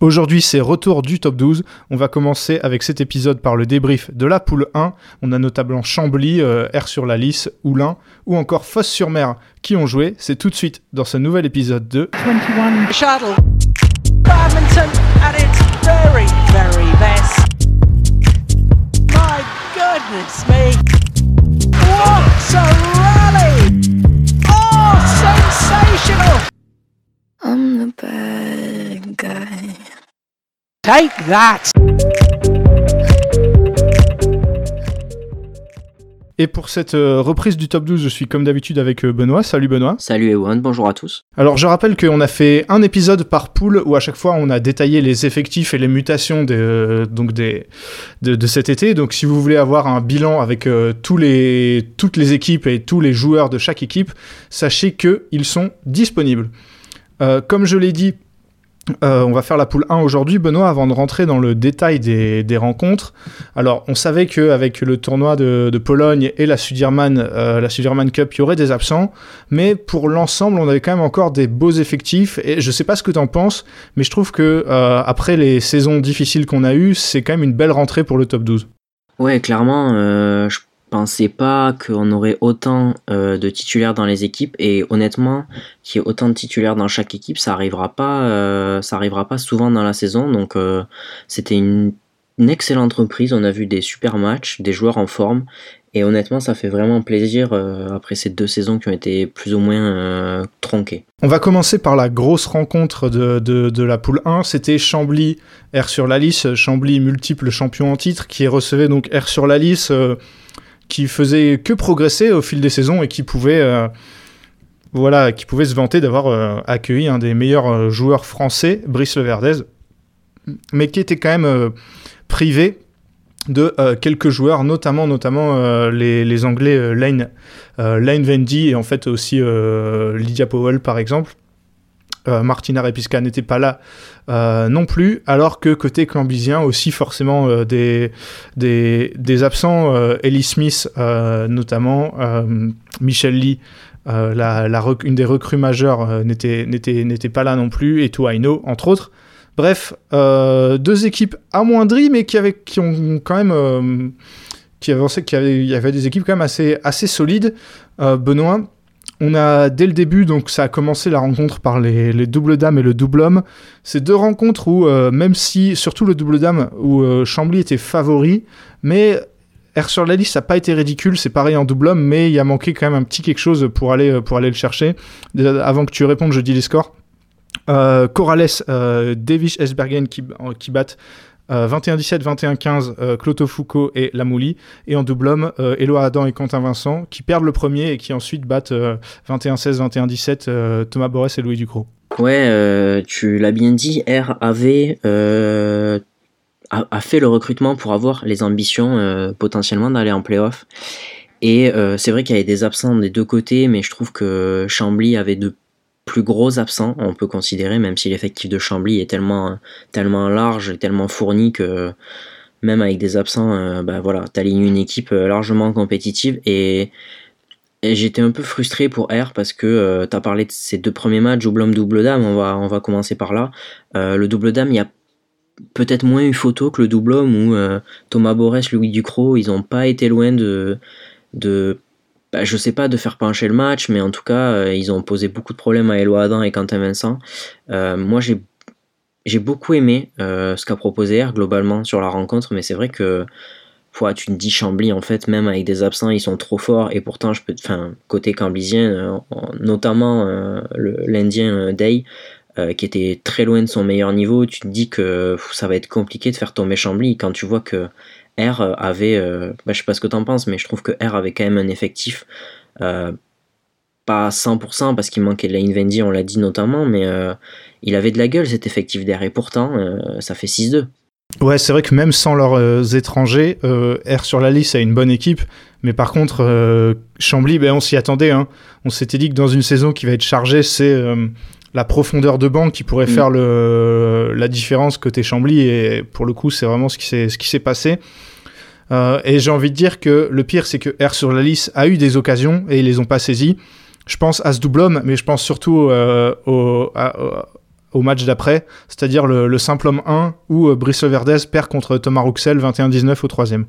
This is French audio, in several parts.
Aujourd'hui, c'est retour du top 12. On va commencer avec cet épisode par le débrief de la poule 1. On a notamment Chambly, euh, R sur la lisse, Oulin ou encore Fosse-sur-Mer qui ont joué. C'est tout de suite dans ce nouvel épisode de 21 Shuttle. Badminton at its very, very best. My goodness me. What a rally! Oh, sensational! I'm the guy. Take that! Et pour cette euh, reprise du top 12, je suis comme d'habitude avec euh, Benoît. Salut Benoît. Salut Ewan, bonjour à tous. Alors je rappelle qu'on a fait un épisode par poule où à chaque fois on a détaillé les effectifs et les mutations des, euh, donc des, de, de cet été. Donc si vous voulez avoir un bilan avec euh, tous les, toutes les équipes et tous les joueurs de chaque équipe, sachez qu'ils sont disponibles. Euh, comme je l'ai dit, euh, on va faire la poule 1 aujourd'hui, Benoît, avant de rentrer dans le détail des, rencontres. Alors, on savait qu'avec le tournoi de, Pologne et la Sudirman, euh, la Sudirman Cup, il y aurait des absents, mais pour l'ensemble, on avait quand même encore des beaux effectifs. Et je sais pas ce que tu en penses, mais je trouve que euh, après les saisons difficiles qu'on a eues, c'est quand même une belle rentrée pour le top 12. Ouais, clairement, pensais pas qu'on aurait autant euh, de titulaires dans les équipes et honnêtement, qu'il y ait autant de titulaires dans chaque équipe, ça arrivera pas, euh, ça arrivera pas souvent dans la saison. Donc, euh, c'était une, excellente reprise. On a vu des super matchs, des joueurs en forme. Et honnêtement, ça fait vraiment plaisir après ces deux saisons qui ont été plus ou moins tronquées. On va commencer par la grosse rencontre de, la poule 1. C'était Chambly, R sur la liste. Chambly, multiple champion en titre, qui recevait donc R sur la liste, euh, qui faisait que progresser au fil des saisons et qui pouvait, euh, voilà, qui pouvait se vanter d'avoir euh, accueilli un des meilleurs euh, joueurs français, Brice Leverdez, mais qui était quand même privé de quelques joueurs, notamment, les, Anglais euh, Lane, Lane Vendy et en fait aussi Lydia Powell par exemple. Euh, Martina Repiska n'était pas là euh, non plus, alors que côté clambisien aussi forcément euh, des, des, absents, euh, Ellie Smith notamment, Michelle Lee, une des recrues majeures n'était n'était- pas là non plus, et Tuaino entre autres. Bref, deux équipes amoindries, mais qui, avaient, qui ont quand même... qui avançaient, qui avaient, des équipes quand même assez, assez solides. Benoît, on a dès le début, donc ça a commencé la rencontre par les, les doubles dames et le double homme. C'est deux rencontres où, euh, même si, surtout le double dame, où euh, Chambly était favori, mais R sur la liste, ça n'a pas été ridicule, c'est pareil en double homme, mais il a manqué quand même un petit quelque chose pour aller, euh, pour aller le chercher. Avant que tu répondes, je dis les scores. Euh, Corrales, Davis Esbergen qui, qui battent euh, 21-17, 21-15, euh, Cloto Foucault et Lamouli. Et en double homme, euh, Éloi Adam et Quentin Vincent qui perdent le premier et qui ensuite battent euh, 21-16, 21-17, euh, Thomas Borès et Louis Ducrot. Ouais, euh, tu l'as bien dit, R avait euh, a, a fait le recrutement pour avoir les ambitions euh, potentiellement d'aller en playoff. Et euh, c'est vrai qu'il y avait des absents des deux côtés, mais je trouve que Chambly avait de plus gros absents, on peut considérer, même si l'effectif de Chambly est tellement, tellement large et tellement fourni que même avec des absents, euh, bah voilà, t'alignes une équipe euh, largement compétitive et j'étais un peu frustré pour R parce que euh, tu as parlé de ces deux premiers matchs, double homme, double dame, on va, commencer par là. Euh, le double dame, il y a peut-être moins eu photo que le double homme où Thomas Borès, Louis Ducrot, ils ont pas été loin de bah, je sais pas, de faire pencher le match, mais en tout cas, euh, ils ont posé beaucoup de problèmes à Eloi Adam et Quentin Vincent. Euh, moi, j'ai j'ai beaucoup aimé euh, ce qu'a proposé R globalement sur la rencontre, mais c'est vrai que Pouah, tu te dis Chambly en fait même avec des absents ils sont trop forts et pourtant je peux enfin côté camblisien en- notamment l'indien Day qui était très loin de son meilleur niveau tu te dis que ça va être compliqué de faire tomber Chambly quand tu vois que R avait euh, bah, je sais pas ce que t'en penses mais je trouve que R avait quand même un effectif euh, pas à 100% parce qu'il manquait de Lane Vendy on l'a dit notamment mais euh, il avait de la gueule cet effectif d'R et pourtant euh, ça fait 6-2 Ouais, c'est vrai que même sans leurs étrangers, R sur la liste a une bonne équipe. Mais par contre, Chambly, ben, on s'y attendait. Hein. On s'était dit que dans une saison qui va être chargée, c'est la profondeur de banc qui pourrait Mm. faire le, la différence côté Chambly. Et pour le coup, c'est vraiment ce qui s'est ce qui s'est passé. Euh, et j'ai envie de dire que le pire, c'est que R sur la liste a eu des occasions et ils les ont pas saisies. Je pense à ce double homme, mais je pense surtout euh, au, à- au- au match d'après, c'est-à-dire le, le simple homme 1 où euh, Brice Verdez perd contre Thomas Rouxel 21-19 au troisième.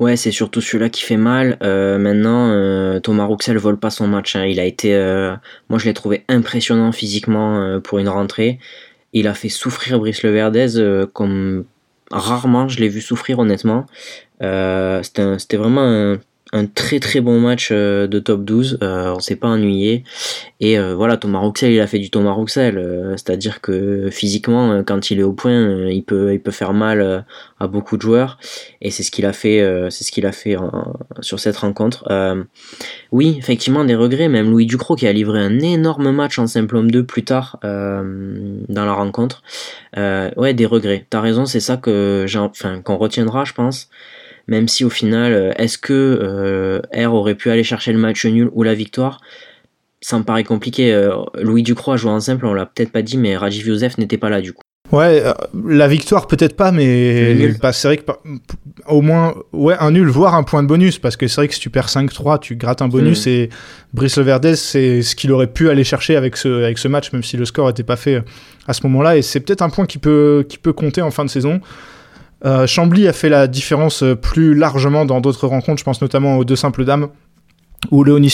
Ouais, c'est surtout celui-là qui fait mal. Euh, maintenant, euh, Thomas Rouxel vole pas son match. hein. Il a été, euh, moi je l'ai trouvé impressionnant physiquement pour une rentrée. Il a fait souffrir Brice Leverdez euh, comme rarement je l'ai vu souffrir honnêtement. C'était vraiment un, un très très bon match euh, de top 12. Euh, on s'est pas ennuyé. Et euh, voilà, Thomas Rouxel, il a fait du Thomas Rouxel. euh, C'est-à-dire que physiquement, euh, quand il est au point, euh, il peut, il peut faire mal à beaucoup de joueurs. Et c'est ce qu'il a fait, c'est ce qu'il a fait en- sur cette rencontre. Oui, effectivement, des regrets. Même Louis Ducrot qui a livré un énorme match en simple homme 2 plus tard dans la rencontre. Ouais, des regrets. T'as raison, c'est ça que enfin, qu'on retiendra, je pense. Même si au final, euh, est-ce que euh, R aurait pu aller chercher le match nul ou la victoire? Ça me paraît compliqué. Euh, Louis Ducrot a joué en simple, on l'a peut-être pas dit, mais Rajiv Youssef n'était pas là du coup. Ouais, euh, la victoire peut-être pas, mais bah, c'est vrai que au moins, ouais, un nul, voire un point de bonus, parce que c'est vrai que si tu perds 5-3, tu grattes un bonus Mm. et Brice Leverdez, c'est ce qu'il aurait pu aller chercher avec ce, avec ce match, même si le score n'était pas fait à ce moment-là, et c'est peut-être un point qui peut, qui peut compter en fin de saison. Euh, Chambly a fait la différence euh, plus largement dans d'autres rencontres, je pense notamment aux deux simples dames, où Léonie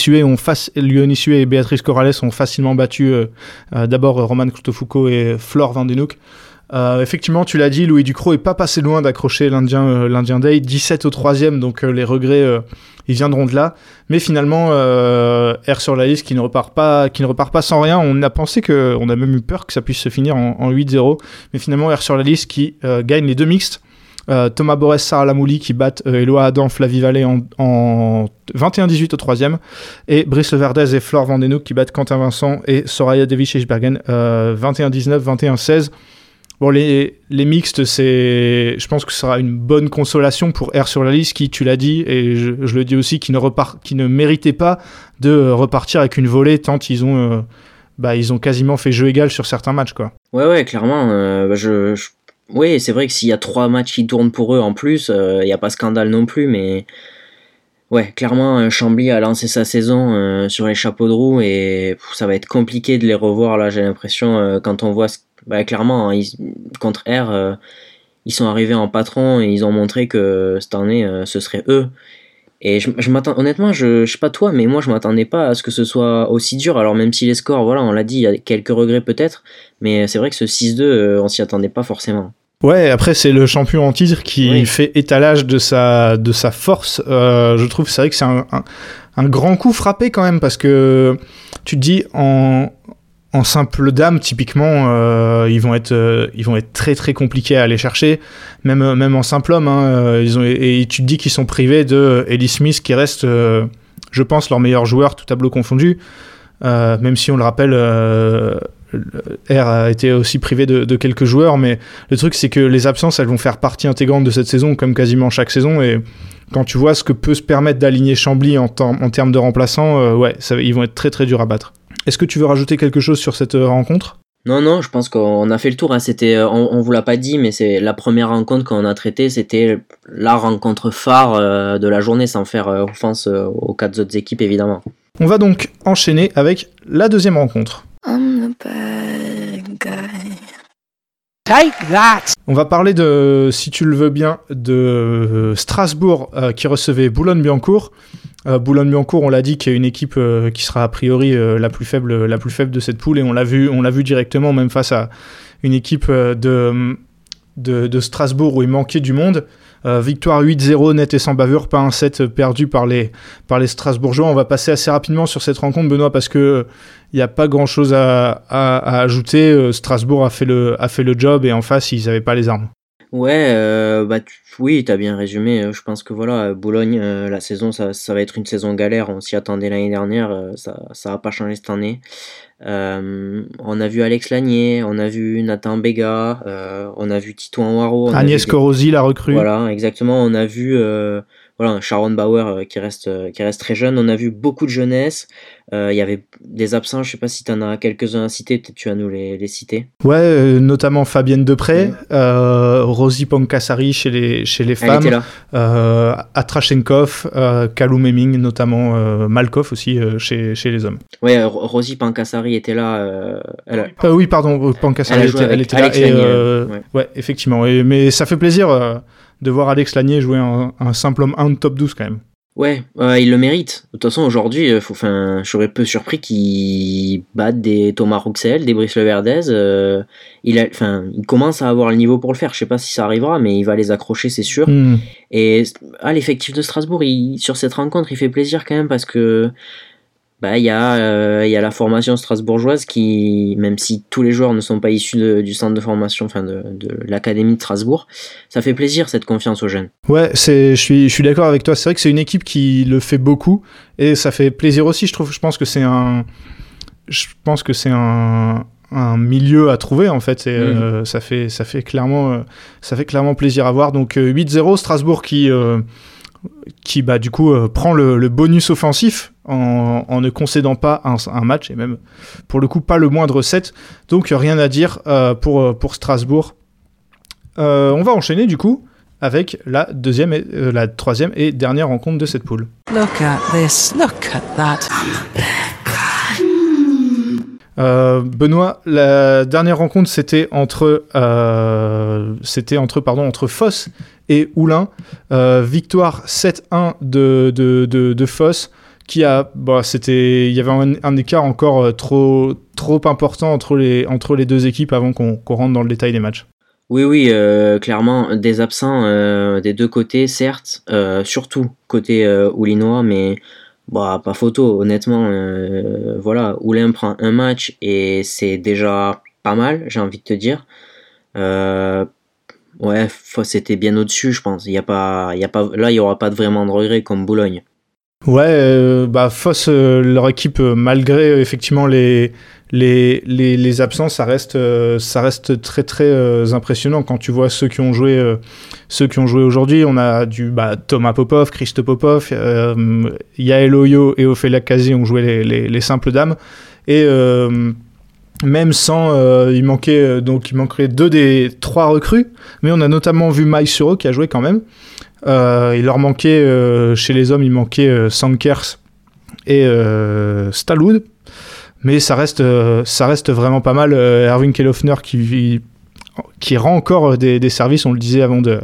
et Béatrice Corrales ont facilement battu euh, euh, d'abord Roman Cloutefoucault et Flore Van Den Hoek. Euh, effectivement, tu l'as dit, Louis Ducrot est pas passé loin d'accrocher l'Indien l'Indien Day, 17 au troisième, donc les regrets, ils viendront de là. Mais finalement, R sur la liste qui ne repart pas, qui ne repart pas sans rien. On a pensé que, on a même eu peur que ça puisse se finir en, en 8-0, mais finalement R sur la liste qui gagne les deux mixtes. Euh, Thomas Borès, Sarah Lamouli qui battent euh, Adam, Flavie en, en 21-18 au troisième, et Brice Verdez et Flore Van Den Hoek qui battent Quentin Vincent et Soraya Devish-Bergen euh, 21-19, 21-16. Bon, les, les mixtes, c'est, je pense que ce sera une bonne consolation pour R sur la liste qui, tu l'as dit, et je, le dis aussi, qui ne, repart, qui ne méritait pas de repartir avec une volée tant ils ont, euh, bah, ils ont quasiment fait jeu égal sur certains matchs. Quoi. Ouais, ouais, clairement. euh, bah, je- Oui, c'est vrai que s'il y a trois matchs qui tournent pour eux en plus, euh, il n'y a pas scandale non plus, mais ouais, clairement, euh, Chambly a lancé sa saison euh, sur les chapeaux de roue et ça va être compliqué de les revoir là, j'ai l'impression, euh, quand on voit. Bah, clairement, hein, ils- contre R, euh, ils sont arrivés en patron et ils ont montré que cette année, euh, ce serait eux. Et je, je m'attends, honnêtement, je, je sais pas toi, mais moi je m'attendais pas à ce que ce soit aussi dur. Alors même si les scores, voilà, on l'a dit, il y a quelques regrets peut-être, mais c'est vrai que ce 6-2, euh, on s'y attendait pas forcément. Ouais, après, c'est le champion en titre qui Oui. fait étalage de sa, de sa force. Euh, je trouve, c'est vrai que c'est un, un, un grand coup frappé quand même parce que tu te dis en, en simple dame, typiquement, euh, ils, vont être, euh, ils vont être très très compliqués à aller chercher. Même, même en simple homme, hein, euh, ils ont, et tu te dis qu'ils sont privés de Ellie Smith qui reste, euh, je pense, leur meilleur joueur, tout tableau confondu. Euh, même si on le rappelle, euh, le- R a été aussi privé de, quelques joueurs, mais le truc c'est que les absences elles vont faire partie intégrante de cette saison, comme quasiment chaque saison, et quand tu vois ce que peut se permettre d'aligner Chambly en, termes de remplaçants, euh, ouais, ils vont être très très durs à battre. Est-ce que tu veux rajouter quelque chose sur cette euh, rencontre? Non, non, je pense qu'on a fait le tour. hein. C'était, euh, on, on vous l'a pas dit, mais c'est la première rencontre qu'on a traitée. C'était la rencontre phare euh, de la journée, sans faire euh, offense euh, aux quatre autres équipes, évidemment. On va donc enchaîner avec la deuxième rencontre. I'm the bad guy. On va parler de, si tu le veux bien, de euh, Strasbourg euh, qui recevait Boulogne-Billancourt. Euh, Boulogne-Billancourt, on l'a dit, qui est une équipe qui sera a priori la plus faible, de cette poule, et on l'a vu, directement, même face à une équipe de Strasbourg où il manquait du monde. Euh, victoire 8-0 net et sans bavure, pas un set perdu par les, par les Strasbourgeois. On va passer assez rapidement sur cette rencontre, Benoît, parce que il n'y a pas grand chose à, ajouter. Euh, Strasbourg a fait, le, job et en face, ils n'avaient pas les armes. Ouais, euh, bah tu- oui, t'as bien résumé. Euh, Je pense que voilà, euh, Boulogne, euh, la saison, ça, va être une saison galère. On s'y attendait l'année dernière, euh, ça, ça pas changer cette année. Euh, on a vu Alex Lanier, on a vu Nathan Béga, euh, on a vu Tito Anwaro, on a Agnès Corosi, la recrue. Voilà, exactement. On a vu euh, voilà, Sharon Bauer euh, qui reste, euh, qui reste très jeune. On a vu beaucoup de jeunesse. Euh, Il y avait des absents, je sais pas si tu en as quelques-uns à citer, peut-être tu vas nous les, les citer. Ouais, notamment Fabienne Depré, Rosie Pankasari chez les, chez les Elle femmes, était là. Atrashenkov, euh, Kalou Meming, notamment Malkov aussi chez, chez les hommes. Ouais, Rosie Pancassari était là. euh, elle Euh, oui, pardon, Pankasari, Elle elle, était, là. Et, euh, ouais. ouais. effectivement. Et- mais ça fait plaisir de voir Alex Lanier jouer un, un simple homme 1 de top 12 quand même. Ouais, euh, il le mérite. De toute façon, aujourd'hui, euh, je serais peu surpris qu'il batte des Thomas Rouxel, des Brice Leverdez. euh, il, a, enfin, il commence à avoir le niveau pour le faire. Je sais pas si ça arrivera, mais il va les accrocher, c'est sûr. Hmm. Et ah, l'effectif de Strasbourg, il, sur cette rencontre, il fait plaisir quand même parce que bah, il y, a, euh, il y a la formation strasbourgeoise qui, même si tous les joueurs ne sont pas issus de- du centre de formation, enfin de, de l'académie de Strasbourg, ça fait plaisir cette confiance aux jeunes. Ouais, c'est, je suis, je suis d'accord avec toi. C'est vrai que c'est une équipe qui le fait beaucoup et ça fait plaisir aussi. Je trouve, je pense que c'est un, je pense que c'est un, un milieu à trouver en fait. Et, euh, ça fait, ça fait clairement, euh, ça fait clairement plaisir à voir. Donc euh, 8-0 Strasbourg qui, qui bah du coup euh, prend le, le bonus offensif en, en ne concédant pas un, un match et même pour le coup pas le moindre set. Donc rien à dire euh, pour pour Strasbourg. Euh, on va enchaîner du coup avec la deuxième, et, euh, la troisième et dernière rencontre de cette poule. Look at this. Look at that. Euh, Benoît, la dernière rencontre c'était entre, euh, c'était entre, pardon, entre Foss et Oulin. Euh, victoire 7-1 de, de, de, Foss qui a, bah, c'était, il y avait un, écart encore trop, trop important entre les, entre les deux équipes avant qu'on rentre dans le détail des matchs. Oui, oui, clairement, des absents des deux côtés, certes, surtout côté Oulinois, mais bah, pas photo, honnêtement. euh, voilà, Oulin prend un match et c'est déjà pas mal, j'ai envie de te dire. Euh, ouais, Foss était bien au-dessus, je pense. Y a pas, y a pas, là, il y aura pas vraiment de regret comme Boulogne. Ouais, euh, bah Foss, euh, leur équipe, euh, malgré euh, effectivement les, les, les, les absences, ça reste, ça reste très très impressionnant quand tu vois ceux qui ont joué, ceux qui ont joué aujourd'hui. On a du bah, Thomas Popov, Christo Popov, Yael Oyo et Ophélia Kazi ont joué les, les, les simples dames. Et même sans, euh, il manquait euh, donc il manquerait deux des trois recrues, mais on a notamment vu Mai Suro qui a joué quand même. Euh, il leur manquait, euh, chez les hommes, il manquait euh, Sankers et euh, Stalwood. Mais ça reste, ça reste vraiment pas mal. Erwin Kellhoffner qui, qui rend encore des, des services, on le disait avant de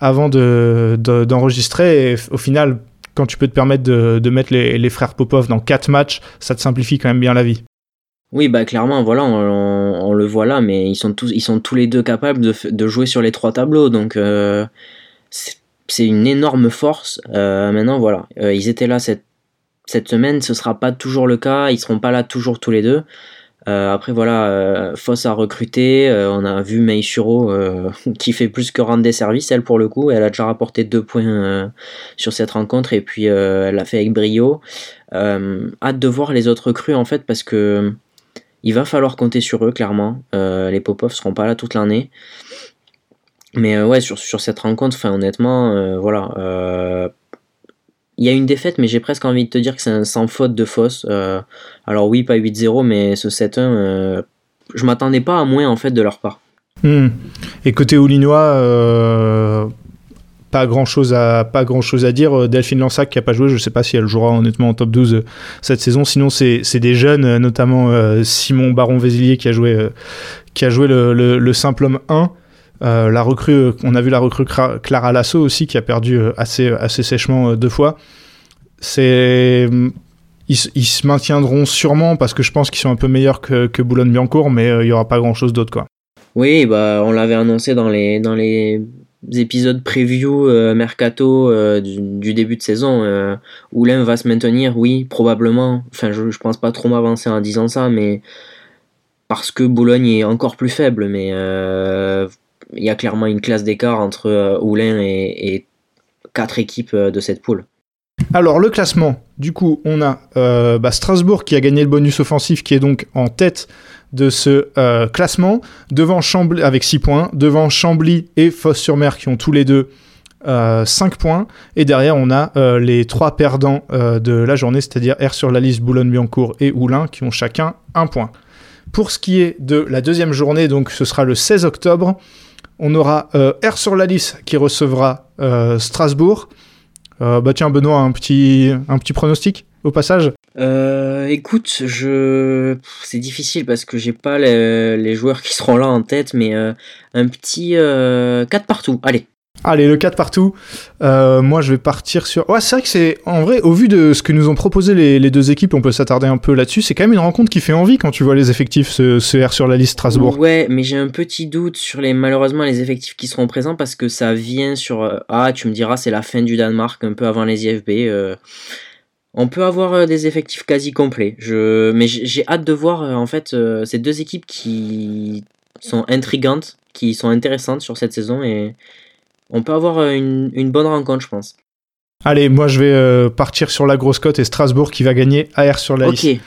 avant de, de- d'enregistrer. et au final, quand tu peux te permettre de, de mettre les, les frères Popov dans quatre matchs, ça te simplifie quand même bien la vie. Oui, bah clairement, voilà, on, le voit là, mais ils sont tous, les deux capables de, jouer sur les trois tableaux, donc euh, c'est une énorme force. Euh, maintenant, voilà, Euh, ils étaient là cette semaine, ce sera pas toujours le cas, ils seront pas là toujours tous les deux. Après voilà, Foss a recruté, on a vu Mei Shuro euh, qui fait plus que rendre des services, elle pour le coup, elle a déjà rapporté deux points sur cette rencontre et puis elle l'a fait avec brio. Hâte de voir les autres recrues en fait parce que il va falloir compter sur eux, clairement. Euh, les Popov seront pas là toute l'année. Mais euh, ouais, sur, sur cette rencontre, honnêtement, euh, voilà. euh, Il y a une défaite, mais j'ai presque envie de te dire que c'est sans faute de. Euh, alors oui, pas 8-0, mais ce 7-1, euh, je m'attendais pas à moins en fait de leur part. Hmm. Et côté Oulinois, pas grand chose à pas grand chose à dire. Euh, Delphine Lansac qui a pas joué, je sais pas si elle jouera honnêtement en top 12 euh, cette saison. Sinon c'est des jeunes, euh, notamment Simon Baron Vézilier qui a joué qui a joué le, le, le simple homme 1. Euh, la recrue, on a vu la recrue Clara Lasso aussi qui a perdu assez assez sèchement deux fois. C'est ils, se maintiendront sûrement parce que je pense qu'ils sont un peu meilleurs que, que Boulogne-Biancourt, mais il y aura pas grand chose d'autre quoi. Oui, bah, on l'avait annoncé dans les, dans les épisodes preview euh, mercato euh, du, début de saison. Euh, va se maintenir, oui, probablement. Enfin, je, je pense pas trop m'avancer en disant ça, mais parce que Boulogne est encore plus faible, mais euh, il y a clairement une classe d'écart entre Oulin et, et quatre équipes de cette poule. Alors, le classement, du coup, on a euh, bah, Strasbourg qui a gagné le bonus offensif, qui est donc en tête de ce euh, classement, devant Chambly, avec 6 points, devant Chambly et Fosse-sur-Mer qui ont tous les deux euh, 5 points. Et derrière, on a euh, les trois perdants euh, de la journée, c'est-à-dire R sur la liste, Boulogne-Biancourt et Oulin, qui ont chacun un point. Pour ce qui est de la deuxième journée, donc ce sera le 16 octobre, on aura euh, R sur la liste qui recevra euh, Strasbourg. Euh, bah tiens, Benoît, un petit, un petit pronostic au passage Euh, écoute, je c'est difficile parce que j'ai pas les, les joueurs qui seront là en tête, mais euh, un petit euh, 4 partout. Allez. Allez, le 4 partout. Euh, moi, je vais partir sur. Ouais, c'est vrai que c'est. En vrai, au vu de ce que nous ont proposé les, deux équipes, on peut s'attarder un peu là-dessus. C'est quand même une rencontre qui fait envie quand tu vois les effectifs se, se R sur la liste Strasbourg. Ouais, mais j'ai un petit doute sur les malheureusement les effectifs qui seront présents parce que ça vient sur euh, ah tu me diras c'est la fin du Danemark un peu avant les IFB. euh, on peut avoir euh, des effectifs quasi complets. Je mais j'ai hâte de voir euh, en fait ces deux équipes qui sont intrigantes, qui sont intéressantes sur cette saison et on peut avoir euh, une, une bonne rencontre je pense. Allez, moi, je vais euh, partir sur la grosse cote et Strasbourg qui va gagner AR sur la Ok. liste.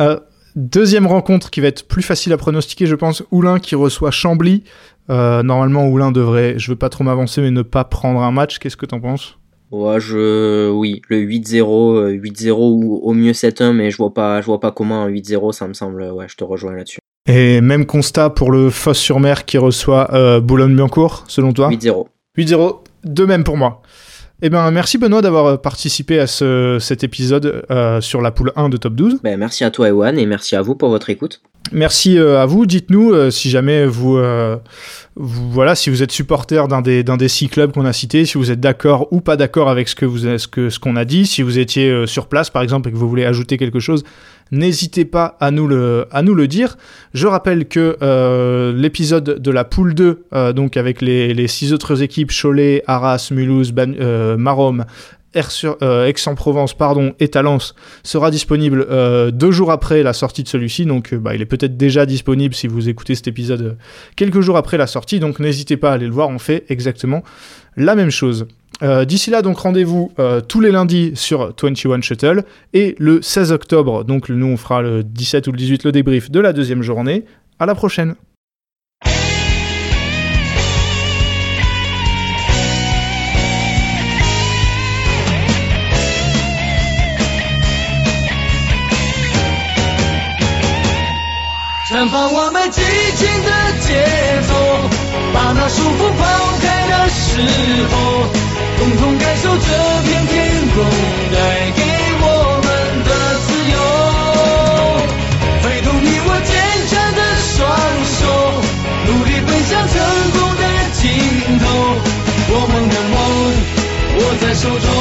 Euh, deuxième rencontre qui va être plus facile à pronostiquer, je pense. Oulin qui reçoit Chambly. Euh, normalement, Oulin devrait, je veux pas trop m'avancer, mais ne pas prendre un match. Qu'est-ce que t'en penses? Ouais, je oui, le 8-0, euh, 8-0 ou au mieux 7-1 mais je vois pas je vois pas comment un 8-0 ça me semble ouais, je te rejoins là-dessus. Et même constat pour le Fosse-sur-Mer qui reçoit Boulogne-Biancourt, selon toi? 8-0. 8-0, de même pour moi. Eh ben, merci Benoît d'avoir euh, participé à ce, cet épisode euh, sur la poule 1 de Top 12. Ben, merci à toi Ewan et merci à vous pour votre écoute. Merci euh, à vous. Dites-nous euh, si jamais vous, vous- voilà, si vous êtes supporter d'un des, d'un des six clubs qu'on a cités, si vous êtes d'accord ou pas d'accord avec ce que vous, ce que, ce qu'on a dit, si vous étiez sur place par exemple et que vous voulez ajouter quelque chose, n'hésitez pas à nous le, à nous le dire. Je rappelle que euh, l'épisode de la poule 2, euh, donc avec les, les six autres équipes, Cholet, Arras, Mulhouse, Ban- euh, euh, Aix-en-Provence pardon, et Talence sera disponible deux jours après la sortie de celui-ci. Donc bah, il est peut-être déjà disponible si vous écoutez cet épisode quelques jours après la sortie. Donc n'hésitez pas à aller le voir, on fait exactement la même chose. Euh, D'ici là, donc rendez-vous euh, tous les lundis sur 21 Shuttle et le 16 octobre, donc nous on fera le 17 ou le 18 le débrief de la deuxième journée. À la prochaine. 绽放我们激情的节奏，把那束缚抛开的时候， 共同感受这片天空带给我们的自由，挥动你我坚强的双手，努力奔向成功的尽头，我们的梦握在手中。